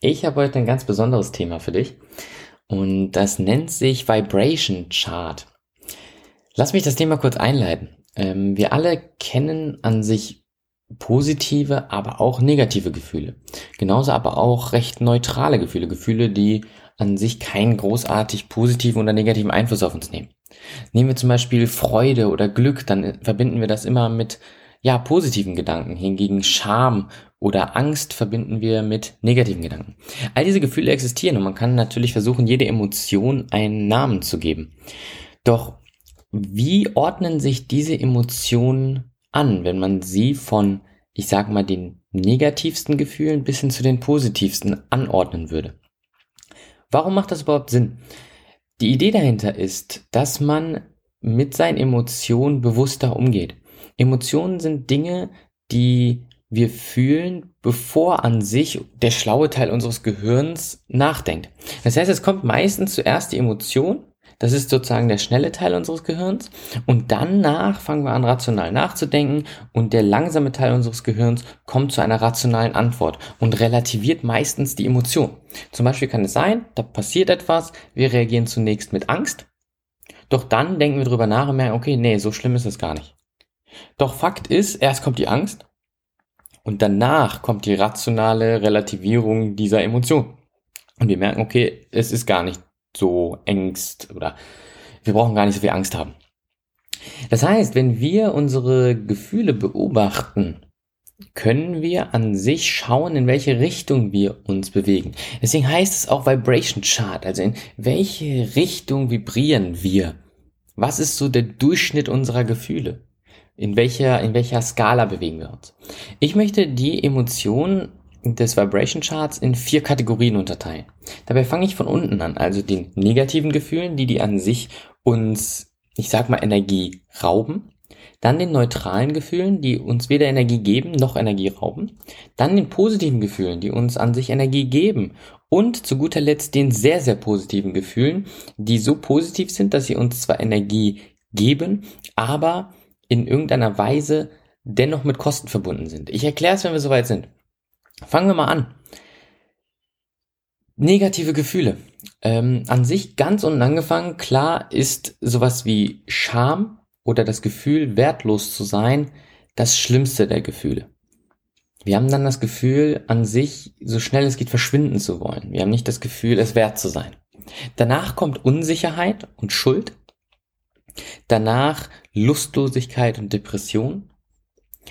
Ich habe heute ein ganz besonderes Thema für dich und das nennt sich Vibration Chart. Lass mich das Thema kurz einleiten. Ähm, wir alle kennen an sich positive, aber auch negative Gefühle. Genauso aber auch recht neutrale Gefühle, Gefühle, die an sich keinen großartig positiven oder negativen Einfluss auf uns nehmen. Nehmen wir zum Beispiel Freude oder Glück, dann verbinden wir das immer mit ja, positiven Gedanken. Hingegen Scham oder Angst verbinden wir mit negativen Gedanken. All diese Gefühle existieren und man kann natürlich versuchen, jede Emotion einen Namen zu geben. Doch wie ordnen sich diese Emotionen an, wenn man sie von, ich sag mal, den negativsten Gefühlen bis hin zu den positivsten anordnen würde? Warum macht das überhaupt Sinn? Die Idee dahinter ist, dass man mit seinen Emotionen bewusster umgeht. Emotionen sind Dinge, die wir fühlen, bevor an sich der schlaue Teil unseres Gehirns nachdenkt. Das heißt, es kommt meistens zuerst die Emotion, das ist sozusagen der schnelle Teil unseres Gehirns. Und danach fangen wir an, rational nachzudenken und der langsame Teil unseres Gehirns kommt zu einer rationalen Antwort und relativiert meistens die Emotion. Zum Beispiel kann es sein, da passiert etwas, wir reagieren zunächst mit Angst, doch dann denken wir drüber nach und merken, okay, nee, so schlimm ist es gar nicht. Doch Fakt ist, erst kommt die Angst und danach kommt die rationale Relativierung dieser Emotion. Und wir merken, okay, es ist gar nicht so Ängst oder wir brauchen gar nicht so viel Angst haben. Das heißt, wenn wir unsere Gefühle beobachten, können wir an sich schauen, in welche Richtung wir uns bewegen. Deswegen heißt es auch Vibration Chart, also in welche Richtung vibrieren wir. Was ist so der Durchschnitt unserer Gefühle? In welcher, in welcher Skala bewegen wir uns? Ich möchte die Emotionen des Vibration Charts in vier Kategorien unterteilen. Dabei fange ich von unten an, also den negativen Gefühlen, die die an sich uns, ich sag mal, Energie rauben. Dann den neutralen Gefühlen, die uns weder Energie geben noch Energie rauben. Dann den positiven Gefühlen, die uns an sich Energie geben. Und zu guter Letzt den sehr, sehr positiven Gefühlen, die so positiv sind, dass sie uns zwar Energie geben, aber in irgendeiner Weise dennoch mit Kosten verbunden sind. Ich erkläre es, wenn wir soweit sind. Fangen wir mal an. Negative Gefühle. Ähm, an sich ganz unten angefangen, klar ist sowas wie Scham oder das Gefühl, wertlos zu sein, das Schlimmste der Gefühle. Wir haben dann das Gefühl, an sich so schnell es geht verschwinden zu wollen. Wir haben nicht das Gefühl, es wert zu sein. Danach kommt Unsicherheit und Schuld. Danach Lustlosigkeit und Depression.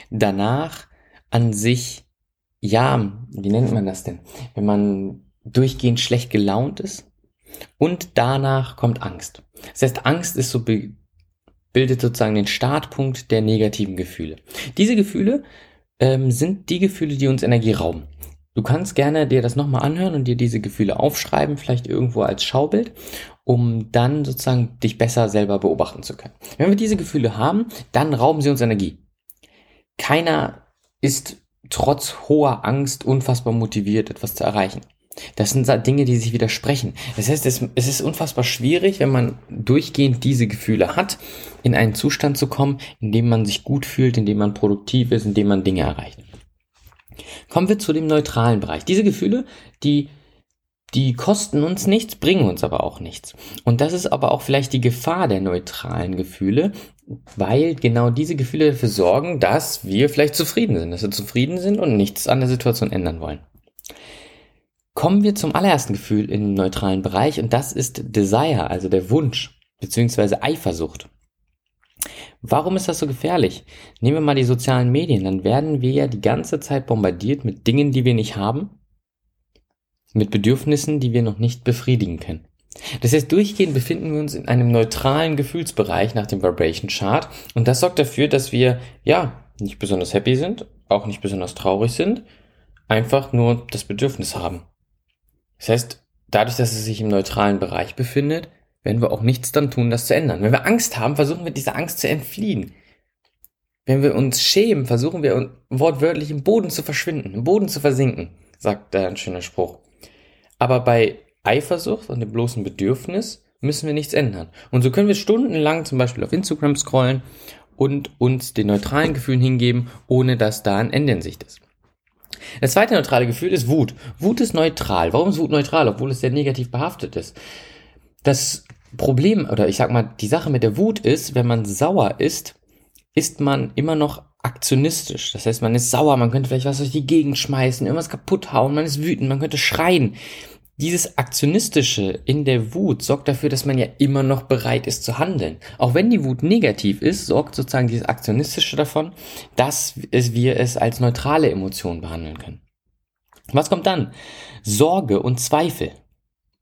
Danach an sich, ja, wie nennt man das denn? Wenn man durchgehend schlecht gelaunt ist. Und danach kommt Angst. Das heißt, Angst ist so bildet sozusagen den Startpunkt der negativen Gefühle. Diese Gefühle ähm, sind die Gefühle, die uns Energie rauben. Du kannst gerne dir das nochmal anhören und dir diese Gefühle aufschreiben, vielleicht irgendwo als Schaubild, um dann sozusagen dich besser selber beobachten zu können. Wenn wir diese Gefühle haben, dann rauben sie uns Energie. Keiner ist trotz hoher Angst unfassbar motiviert, etwas zu erreichen. Das sind Dinge, die sich widersprechen. Das heißt, es, ist unfassbar schwierig, wenn man durchgehend diese Gefühle hat, in einen Zustand zu kommen, in dem man sich gut fühlt, in dem man produktiv ist, in dem man Dinge erreicht. Kommen wir zu dem neutralen Bereich. Diese Gefühle, die die kosten uns nichts, bringen uns aber auch nichts. Und das ist aber auch vielleicht die Gefahr der neutralen Gefühle, weil genau diese Gefühle dafür sorgen, dass wir vielleicht zufrieden sind, dass wir zufrieden sind und nichts an der Situation ändern wollen. Kommen wir zum allerersten Gefühl im neutralen Bereich und das ist Desire, also der Wunsch beziehungsweise Eifersucht. Warum ist das so gefährlich? Nehmen wir mal die sozialen Medien, dann werden wir ja die ganze Zeit bombardiert mit Dingen, die wir nicht haben, mit Bedürfnissen, die wir noch nicht befriedigen können. Das heißt, durchgehend befinden wir uns in einem neutralen Gefühlsbereich nach dem Vibration Chart und das sorgt dafür, dass wir, ja, nicht besonders happy sind, auch nicht besonders traurig sind, einfach nur das Bedürfnis haben. Das heißt, dadurch, dass es sich im neutralen Bereich befindet, werden wir auch nichts dann tun, das zu ändern. Wenn wir Angst haben, versuchen wir dieser Angst zu entfliehen. Wenn wir uns schämen, versuchen wir wortwörtlich im Boden zu verschwinden, im Boden zu versinken, sagt ein schöner Spruch. Aber bei Eifersucht und dem bloßen Bedürfnis müssen wir nichts ändern. Und so können wir stundenlang zum Beispiel auf Instagram scrollen und uns den neutralen Gefühlen hingeben, ohne dass da ein Ende in Sicht ist. Das zweite neutrale Gefühl ist Wut. Wut ist neutral. Warum ist Wut neutral, obwohl es sehr negativ behaftet ist? Das Problem, oder ich sag mal, die Sache mit der Wut ist, wenn man sauer ist, ist man immer noch aktionistisch. Das heißt, man ist sauer, man könnte vielleicht was durch die Gegend schmeißen, irgendwas kaputt hauen, man ist wütend, man könnte schreien. Dieses Aktionistische in der Wut sorgt dafür, dass man ja immer noch bereit ist zu handeln. Auch wenn die Wut negativ ist, sorgt sozusagen dieses Aktionistische davon, dass wir es als neutrale Emotion behandeln können. Was kommt dann? Sorge und Zweifel.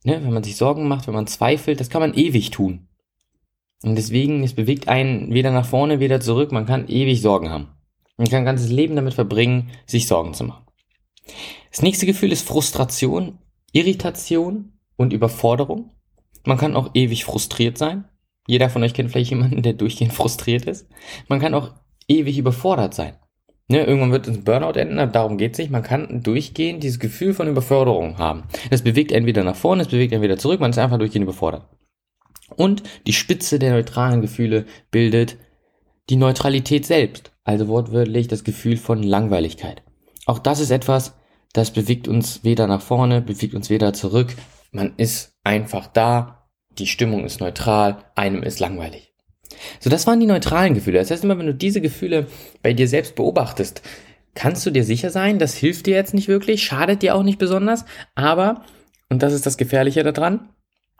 Ne, wenn man sich Sorgen macht, wenn man zweifelt, das kann man ewig tun. Und deswegen, es bewegt einen weder nach vorne, weder zurück. Man kann ewig Sorgen haben. Man kann ein ganzes Leben damit verbringen, sich Sorgen zu machen. Das nächste Gefühl ist Frustration Irritation und Überforderung. Man kann auch ewig frustriert sein. Jeder von euch kennt vielleicht jemanden, der durchgehend frustriert ist. Man kann auch ewig überfordert sein. Ne, irgendwann wird es ein Burnout enden, aber darum geht es nicht. Man kann durchgehend dieses Gefühl von Überforderung haben. Das bewegt entweder nach vorne, es bewegt entweder zurück, man ist einfach durchgehend überfordert. Und die Spitze der neutralen Gefühle bildet die Neutralität selbst, also wortwörtlich das Gefühl von Langweiligkeit. Auch das ist etwas, das bewegt uns weder nach vorne, bewegt uns weder zurück. Man ist einfach da. Die Stimmung ist neutral. Einem ist langweilig. So, das waren die neutralen Gefühle. Das heißt immer, wenn du diese Gefühle bei dir selbst beobachtest, kannst du dir sicher sein, das hilft dir jetzt nicht wirklich, schadet dir auch nicht besonders, aber, und das ist das Gefährliche daran,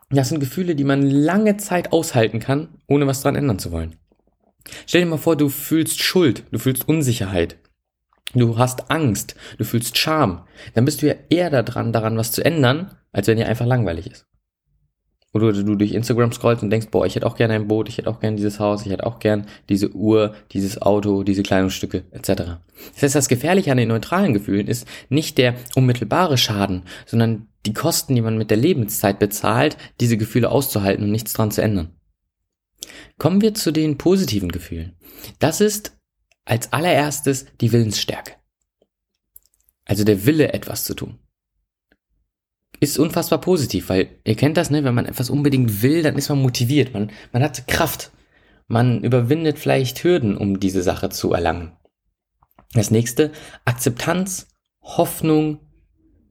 das sind Gefühle, die man lange Zeit aushalten kann, ohne was dran ändern zu wollen. Stell dir mal vor, du fühlst Schuld, du fühlst Unsicherheit, du hast Angst, du fühlst Scham, dann bist du ja eher daran, daran was zu ändern, als wenn dir einfach langweilig ist. Oder du durch Instagram scrollst und denkst, boah, ich hätte auch gerne ein Boot, ich hätte auch gerne dieses Haus, ich hätte auch gerne diese Uhr, dieses Auto, diese Kleidungsstücke, etc. Das heißt, das Gefährliche an den neutralen Gefühlen ist nicht der unmittelbare Schaden, sondern die Kosten, die man mit der Lebenszeit bezahlt, diese Gefühle auszuhalten und nichts dran zu ändern. Kommen wir zu den positiven Gefühlen. Das ist als allererstes die Willensstärke. Also der Wille, etwas zu tun. Ist unfassbar positiv, weil ihr kennt das, ne? Wenn man etwas unbedingt will, dann ist man motiviert. Man, man hat Kraft. Man überwindet vielleicht Hürden, um diese Sache zu erlangen. Das nächste, Akzeptanz, Hoffnung,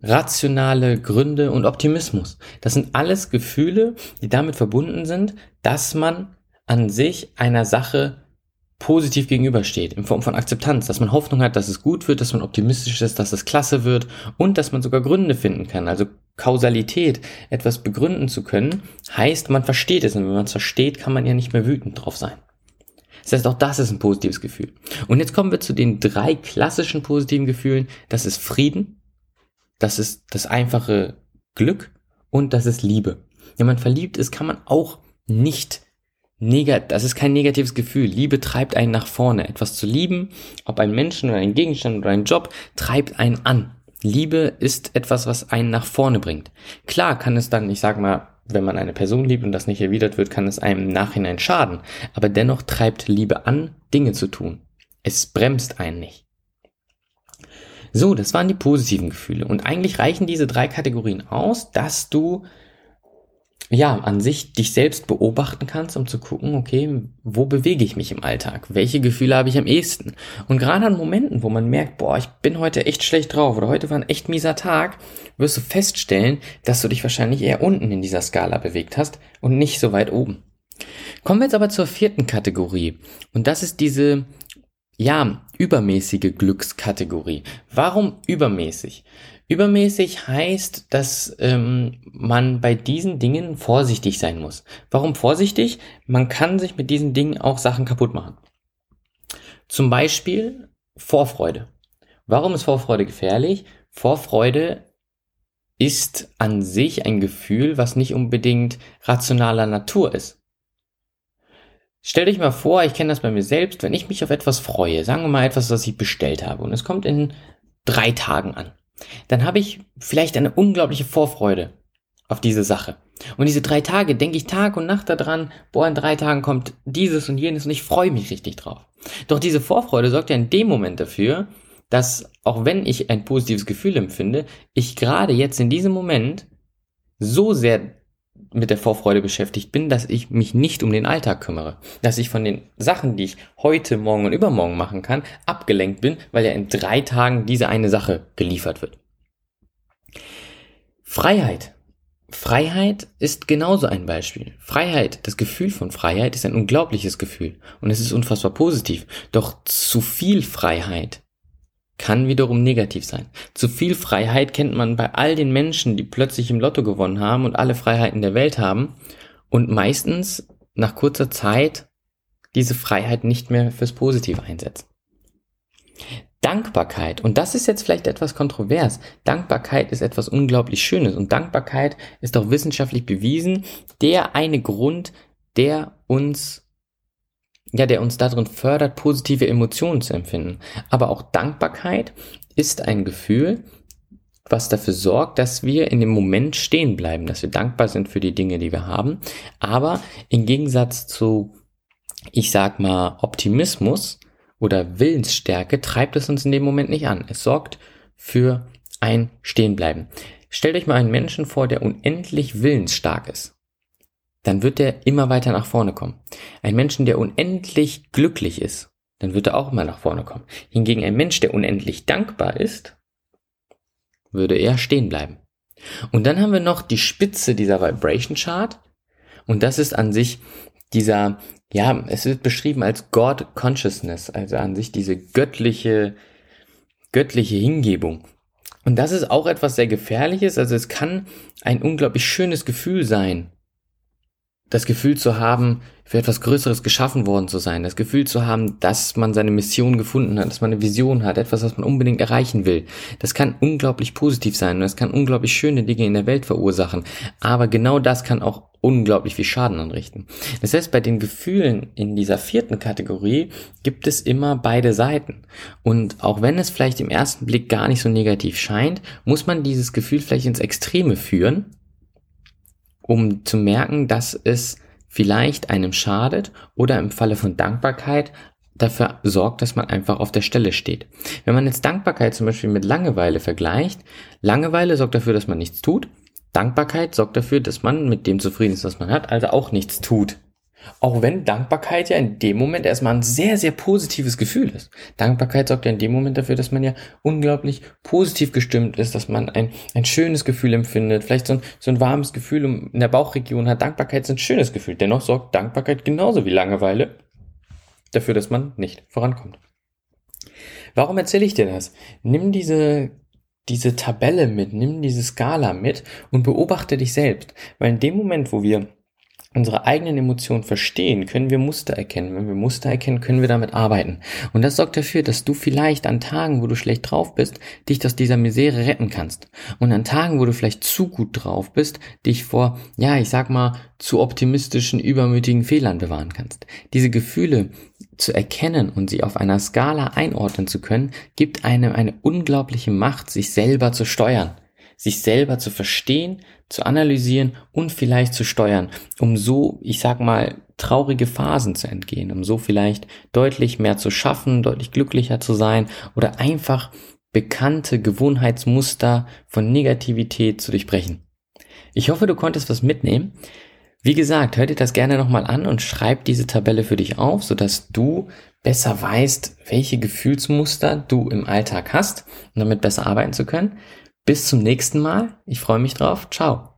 rationale Gründe und Optimismus. Das sind alles Gefühle, die damit verbunden sind, dass man an sich einer Sache positiv gegenübersteht, in Form von Akzeptanz, dass man Hoffnung hat, dass es gut wird, dass man optimistisch ist, dass es klasse wird und dass man sogar Gründe finden kann. Also Kausalität, etwas begründen zu können, heißt, man versteht es und wenn man es versteht, kann man ja nicht mehr wütend drauf sein. Das heißt, auch das ist ein positives Gefühl. Und jetzt kommen wir zu den drei klassischen positiven Gefühlen. Das ist Frieden, das ist das einfache Glück und das ist Liebe. Wenn man verliebt ist, kann man auch nicht Negat das ist kein negatives Gefühl. Liebe treibt einen nach vorne. Etwas zu lieben, ob ein Menschen oder ein Gegenstand oder ein Job, treibt einen an. Liebe ist etwas, was einen nach vorne bringt. Klar kann es dann, ich sag mal, wenn man eine Person liebt und das nicht erwidert wird, kann es einem im Nachhinein schaden. Aber dennoch treibt Liebe an, Dinge zu tun. Es bremst einen nicht. So, das waren die positiven Gefühle. Und eigentlich reichen diese drei Kategorien aus, dass du ja, an sich dich selbst beobachten kannst, um zu gucken, okay, wo bewege ich mich im Alltag? Welche Gefühle habe ich am ehesten? Und gerade an Momenten, wo man merkt, boah, ich bin heute echt schlecht drauf oder heute war ein echt mieser Tag, wirst du feststellen, dass du dich wahrscheinlich eher unten in dieser Skala bewegt hast und nicht so weit oben. Kommen wir jetzt aber zur vierten Kategorie. Und das ist diese, ja, übermäßige Glückskategorie. Warum übermäßig? Übermäßig heißt, dass ähm, man bei diesen Dingen vorsichtig sein muss. Warum vorsichtig? Man kann sich mit diesen Dingen auch Sachen kaputt machen. Zum Beispiel Vorfreude. Warum ist Vorfreude gefährlich? Vorfreude ist an sich ein Gefühl, was nicht unbedingt rationaler Natur ist. Stell dich mal vor, ich kenne das bei mir selbst, wenn ich mich auf etwas freue, sagen wir mal etwas, was ich bestellt habe und es kommt in drei Tagen an dann habe ich vielleicht eine unglaubliche Vorfreude. auf diese Sache. Und diese drei Tage denke ich Tag und Nacht daran, boah, in drei Tagen kommt dieses und jenes und ich freue mich richtig drauf. Doch diese Vorfreude sorgt ja in dem Moment dafür, dass auch wenn ich ein positives Gefühl empfinde, ich gerade jetzt in diesem Moment so sehr mit der Vorfreude beschäftigt bin, dass ich mich nicht um den Alltag kümmere. Dass ich von den Sachen, die ich heute, morgen und übermorgen machen kann, abgelenkt bin, weil ja in drei Tagen diese eine Sache geliefert wird. Freiheit. Freiheit ist genauso ein Beispiel. Freiheit, das Gefühl von Freiheit ist ein unglaubliches Gefühl und es ist unfassbar positiv. Doch zu viel Freiheit kann wiederum negativ sein. Zu viel Freiheit kennt man bei all den Menschen, die plötzlich im Lotto gewonnen haben und alle Freiheiten der Welt haben und meistens nach kurzer Zeit diese Freiheit nicht mehr fürs Positive einsetzen. Dankbarkeit, und das ist jetzt vielleicht etwas kontrovers, Dankbarkeit ist etwas unglaublich Schönes und Dankbarkeit ist auch wissenschaftlich bewiesen, der eine Grund, der uns ja, der uns darin fördert, positive Emotionen zu empfinden. Aber auch Dankbarkeit ist ein Gefühl, was dafür sorgt, dass wir in dem Moment stehen bleiben, dass wir dankbar sind für die Dinge, die wir haben. Aber im Gegensatz zu, ich sag mal, Optimismus oder Willensstärke treibt es uns in dem Moment nicht an. Es sorgt für ein Stehenbleiben. Stellt euch mal einen Menschen vor, der unendlich willensstark ist dann wird er immer weiter nach vorne kommen. Ein Menschen, der unendlich glücklich ist, dann wird er auch immer nach vorne kommen. Hingegen ein Mensch, der unendlich dankbar ist, würde eher stehen bleiben. Und dann haben wir noch die Spitze dieser Vibration Chart. Und das ist an sich dieser, ja, es wird beschrieben als God Consciousness, also an sich diese göttliche, göttliche Hingebung. Und das ist auch etwas sehr Gefährliches. Also es kann ein unglaublich schönes Gefühl sein, das Gefühl zu haben, für etwas Größeres geschaffen worden zu sein, das Gefühl zu haben, dass man seine Mission gefunden hat, dass man eine Vision hat, etwas, was man unbedingt erreichen will. Das kann unglaublich positiv sein und das kann unglaublich schöne Dinge in der Welt verursachen. Aber genau das kann auch unglaublich viel Schaden anrichten. Das heißt, bei den Gefühlen in dieser vierten Kategorie gibt es immer beide Seiten. Und auch wenn es vielleicht im ersten Blick gar nicht so negativ scheint, muss man dieses Gefühl vielleicht ins Extreme führen, um zu merken, dass es vielleicht einem schadet oder im Falle von Dankbarkeit dafür sorgt, dass man einfach auf der Stelle steht. Wenn man jetzt Dankbarkeit zum Beispiel mit Langeweile vergleicht, Langeweile sorgt dafür, dass man nichts tut, Dankbarkeit sorgt dafür, dass man mit dem zufrieden ist, was man hat, also auch nichts tut. Auch wenn Dankbarkeit ja in dem Moment erstmal ein sehr, sehr positives Gefühl ist. Dankbarkeit sorgt ja in dem Moment dafür, dass man ja unglaublich positiv gestimmt ist, dass man ein, ein schönes Gefühl empfindet, vielleicht so ein, so ein warmes Gefühl in der Bauchregion hat. Dankbarkeit ist ein schönes Gefühl. Dennoch sorgt Dankbarkeit genauso wie Langeweile dafür, dass man nicht vorankommt. Warum erzähle ich dir das? Nimm diese diese Tabelle mit, nimm diese Skala mit und beobachte dich selbst. Weil in dem Moment, wo wir unsere eigenen Emotionen verstehen, können wir Muster erkennen. Wenn wir Muster erkennen, können wir damit arbeiten. Und das sorgt dafür, dass du vielleicht an Tagen, wo du schlecht drauf bist, dich aus dieser Misere retten kannst. Und an Tagen, wo du vielleicht zu gut drauf bist, dich vor, ja, ich sag mal, zu optimistischen, übermütigen Fehlern bewahren kannst. Diese Gefühle zu erkennen und sie auf einer Skala einordnen zu können, gibt einem eine unglaubliche Macht, sich selber zu steuern sich selber zu verstehen, zu analysieren und vielleicht zu steuern, um so, ich sag mal, traurige Phasen zu entgehen, um so vielleicht deutlich mehr zu schaffen, deutlich glücklicher zu sein oder einfach bekannte Gewohnheitsmuster von Negativität zu durchbrechen. Ich hoffe, du konntest was mitnehmen. Wie gesagt, hör dir das gerne nochmal an und schreib diese Tabelle für dich auf, sodass du besser weißt, welche Gefühlsmuster du im Alltag hast, um damit besser arbeiten zu können. Bis zum nächsten Mal. Ich freue mich drauf. Ciao.